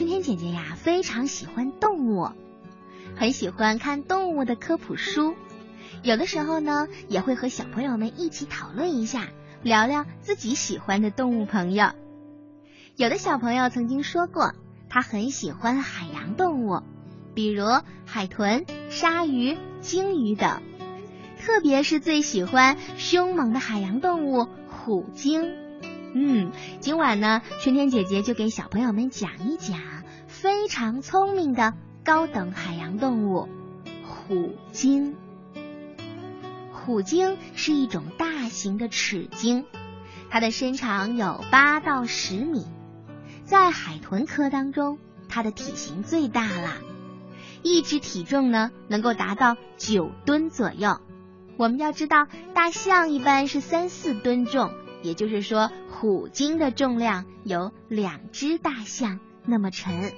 春天姐姐呀，非常喜欢动物，很喜欢看动物的科普书。有的时候呢，也会和小朋友们一起讨论一下，聊聊自己喜欢的动物朋友。有的小朋友曾经说过，他很喜欢海洋动物，比如海豚、鲨鱼、鲸鱼等，特别是最喜欢凶猛的海洋动物虎鲸。嗯，今晚呢，春天姐姐就给小朋友们讲一讲非常聪明的高等海洋动物——虎鲸。虎鲸是一种大型的齿鲸，它的身长有八到十米，在海豚科当中，它的体型最大了，一只体重呢能够达到九吨左右。我们要知道，大象一般是三四吨重，也就是说，虎鲸的重量有两只大象那么沉。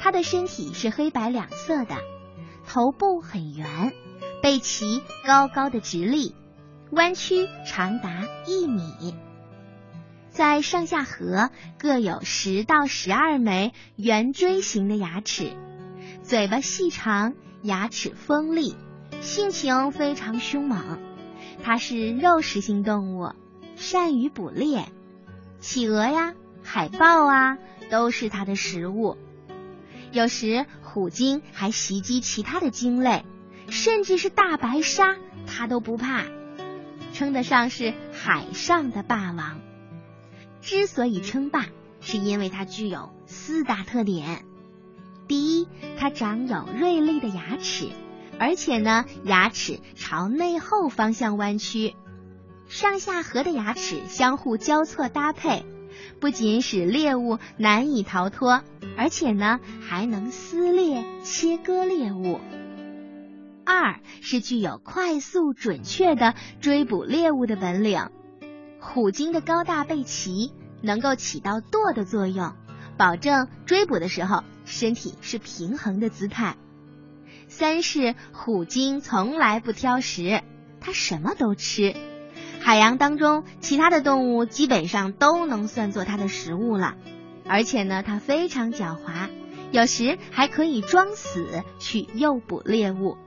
它的身体是黑白两色的，头部很圆。背鳍高高的直立，弯曲长达一米，在上下颌各有十到十二枚圆锥形的牙齿，嘴巴细长，牙齿锋利，性情非常凶猛。它是肉食性动物，善于捕猎，企鹅呀、海豹啊都是它的食物。有时虎鲸还袭击其他的鲸类。甚至是大白鲨，它都不怕，称得上是海上的霸王。之所以称霸，是因为它具有四大特点：第一，它长有锐利的牙齿，而且呢，牙齿朝内后方向弯曲，上下颌的牙齿相互交错搭配，不仅使猎物难以逃脱，而且呢，还能撕裂、切割猎物。二是具有快速准确的追捕猎物的本领，虎鲸的高大背鳍能够起到舵的作用，保证追捕的时候身体是平衡的姿态。三是虎鲸从来不挑食，它什么都吃，海洋当中其他的动物基本上都能算作它的食物了，而且呢，它非常狡猾，有时还可以装死去诱捕猎物。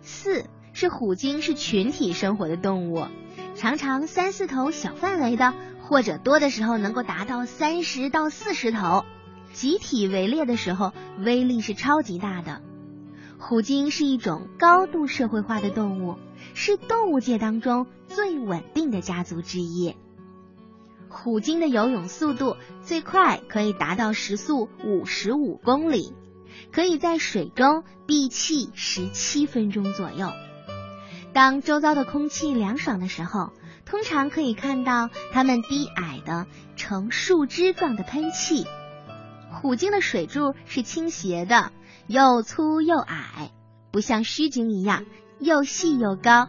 四是虎鲸是群体生活的动物，常常三四头小范围的，或者多的时候能够达到三十到四十头，集体围猎的时候威力是超级大的。虎鲸是一种高度社会化的动物，是动物界当中最稳定的家族之一。虎鲸的游泳速度最快可以达到时速五十五公里。可以在水中闭气十七分钟左右。当周遭的空气凉爽的时候，通常可以看到它们低矮的呈树枝状的喷气。虎鲸的水柱是倾斜的，又粗又矮，不像须鲸一样又细又高。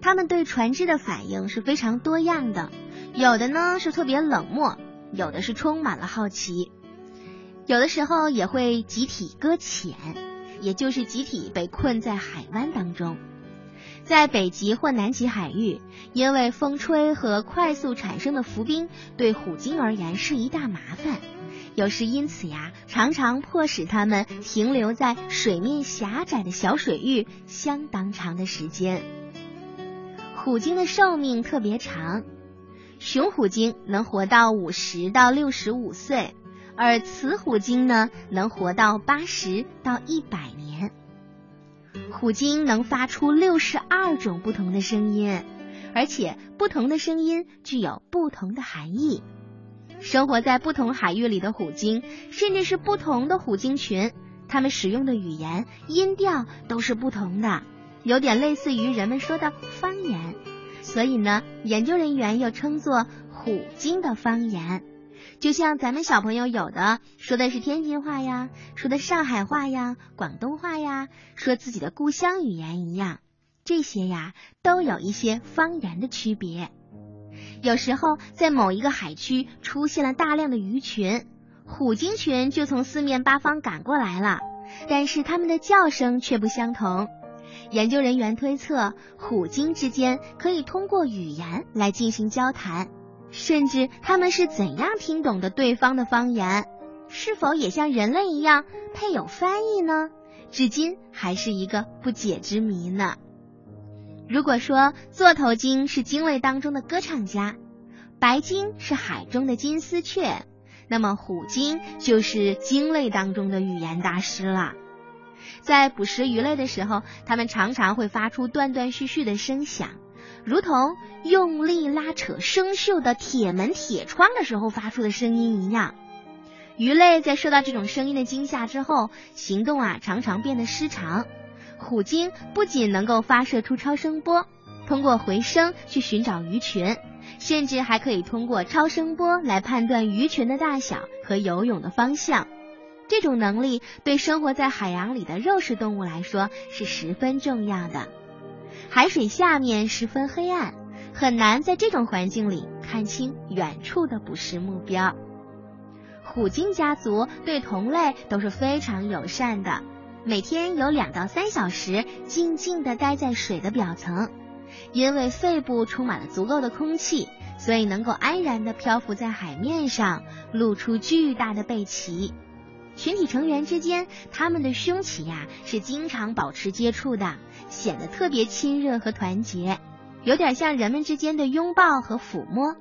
它们对船只的反应是非常多样的，有的呢是特别冷漠，有的是充满了好奇。有的时候也会集体搁浅，也就是集体被困在海湾当中。在北极或南极海域，因为风吹和快速产生的浮冰对虎鲸而言是一大麻烦，有时因此呀，常常迫使它们停留在水面狭窄的小水域相当长的时间。虎鲸的寿命特别长，雄虎鲸能活到五十到六十五岁。而雌虎鲸呢，能活到八十到一百年。虎鲸能发出六十二种不同的声音，而且不同的声音具有不同的含义。生活在不同海域里的虎鲸，甚至是不同的虎鲸群，它们使用的语言音调都是不同的，有点类似于人们说的方言。所以呢，研究人员又称作虎鲸的方言。就像咱们小朋友有的说的是天津话呀，说的上海话呀、广东话呀，说自己的故乡语言一样，这些呀都有一些方言的区别。有时候在某一个海区出现了大量的鱼群，虎鲸群就从四面八方赶过来了，但是它们的叫声却不相同。研究人员推测，虎鲸之间可以通过语言来进行交谈。甚至他们是怎样听懂的对方的方言？是否也像人类一样配有翻译呢？至今还是一个不解之谜呢。如果说座头鲸是鲸类当中的歌唱家，白鲸是海中的金丝雀，那么虎鲸就是鲸类当中的语言大师了。在捕食鱼类的时候，它们常常会发出断断续续的声响，如同用力拉扯生锈的铁门、铁窗的时候发出的声音一样。鱼类在受到这种声音的惊吓之后，行动啊常常变得失常。虎鲸不仅能够发射出超声波，通过回声去寻找鱼群，甚至还可以通过超声波来判断鱼群的大小和游泳的方向。这种能力对生活在海洋里的肉食动物来说是十分重要的。海水下面十分黑暗，很难在这种环境里看清远处的捕食目标。虎鲸家族对同类都是非常友善的，每天有两到三小时静静地待在水的表层，因为肺部充满了足够的空气，所以能够安然地漂浮在海面上，露出巨大的背鳍。群体成员之间，他们的胸鳍呀是经常保持接触的，显得特别亲热和团结，有点像人们之间的拥抱和抚摸。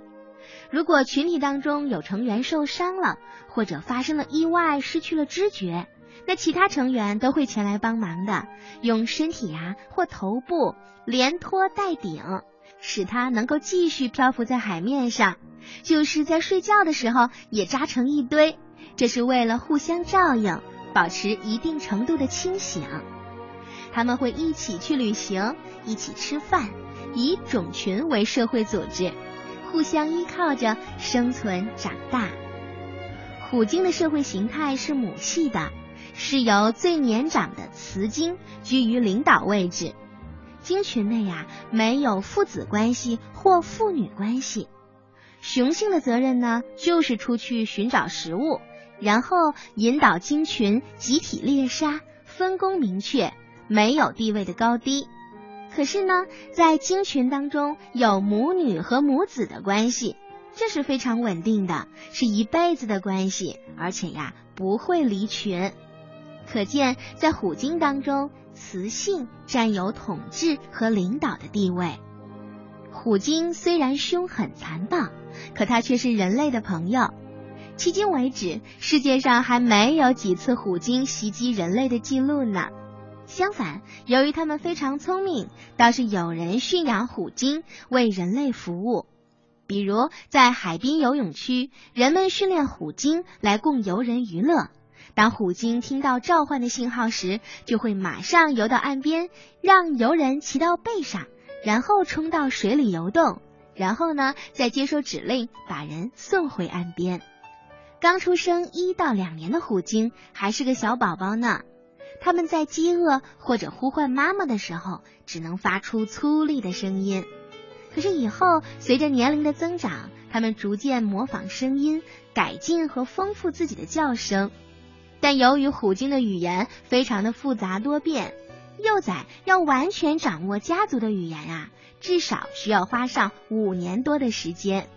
如果群体当中有成员受伤了，或者发生了意外失去了知觉，那其他成员都会前来帮忙的，用身体呀或头部连拖带顶，使它能够继续漂浮在海面上。就是在睡觉的时候也扎成一堆，这是为了互相照应，保持一定程度的清醒。他们会一起去旅行，一起吃饭，以种群为社会组织。互相依靠着生存长大。虎鲸的社会形态是母系的，是由最年长的雌鲸居于领导位置。鲸群内呀没有父子关系或父女关系。雄性的责任呢就是出去寻找食物，然后引导鲸群集体猎杀，分工明确，没有地位的高低。可是呢，在鲸群当中有母女和母子的关系，这是非常稳定的，是一辈子的关系，而且呀不会离群。可见，在虎鲸当中，雌性占有统治和领导的地位。虎鲸虽然凶狠残暴，可它却是人类的朋友。迄今为止，世界上还没有几次虎鲸袭击人类的记录呢。相反，由于它们非常聪明，倒是有人驯养虎鲸为人类服务。比如，在海滨游泳区，人们训练虎鲸来供游人娱乐。当虎鲸听到召唤的信号时，就会马上游到岸边，让游人骑到背上，然后冲到水里游动，然后呢，再接受指令把人送回岸边。刚出生一到两年的虎鲸还是个小宝宝呢。他们在饥饿或者呼唤妈妈的时候，只能发出粗粝的声音。可是以后随着年龄的增长，他们逐渐模仿声音，改进和丰富自己的叫声。但由于虎鲸的语言非常的复杂多变，幼崽要完全掌握家族的语言啊，至少需要花上五年多的时间。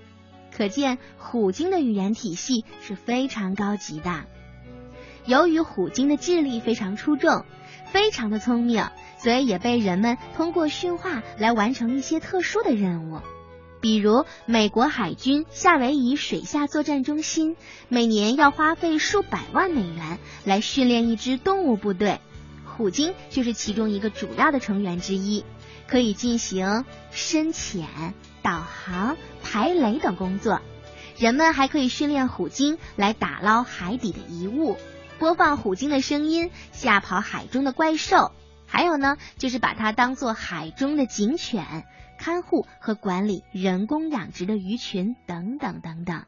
可见虎鲸的语言体系是非常高级的。由于虎鲸的智力非常出众，非常的聪明，所以也被人们通过驯化来完成一些特殊的任务。比如，美国海军夏威夷水下作战中心每年要花费数百万美元来训练一支动物部队，虎鲸就是其中一个主要的成员之一，可以进行深潜、导航、排雷等工作。人们还可以训练虎鲸来打捞海底的遗物。播放虎鲸的声音，吓跑海中的怪兽。还有呢，就是把它当做海中的警犬，看护和管理人工养殖的鱼群等等等等。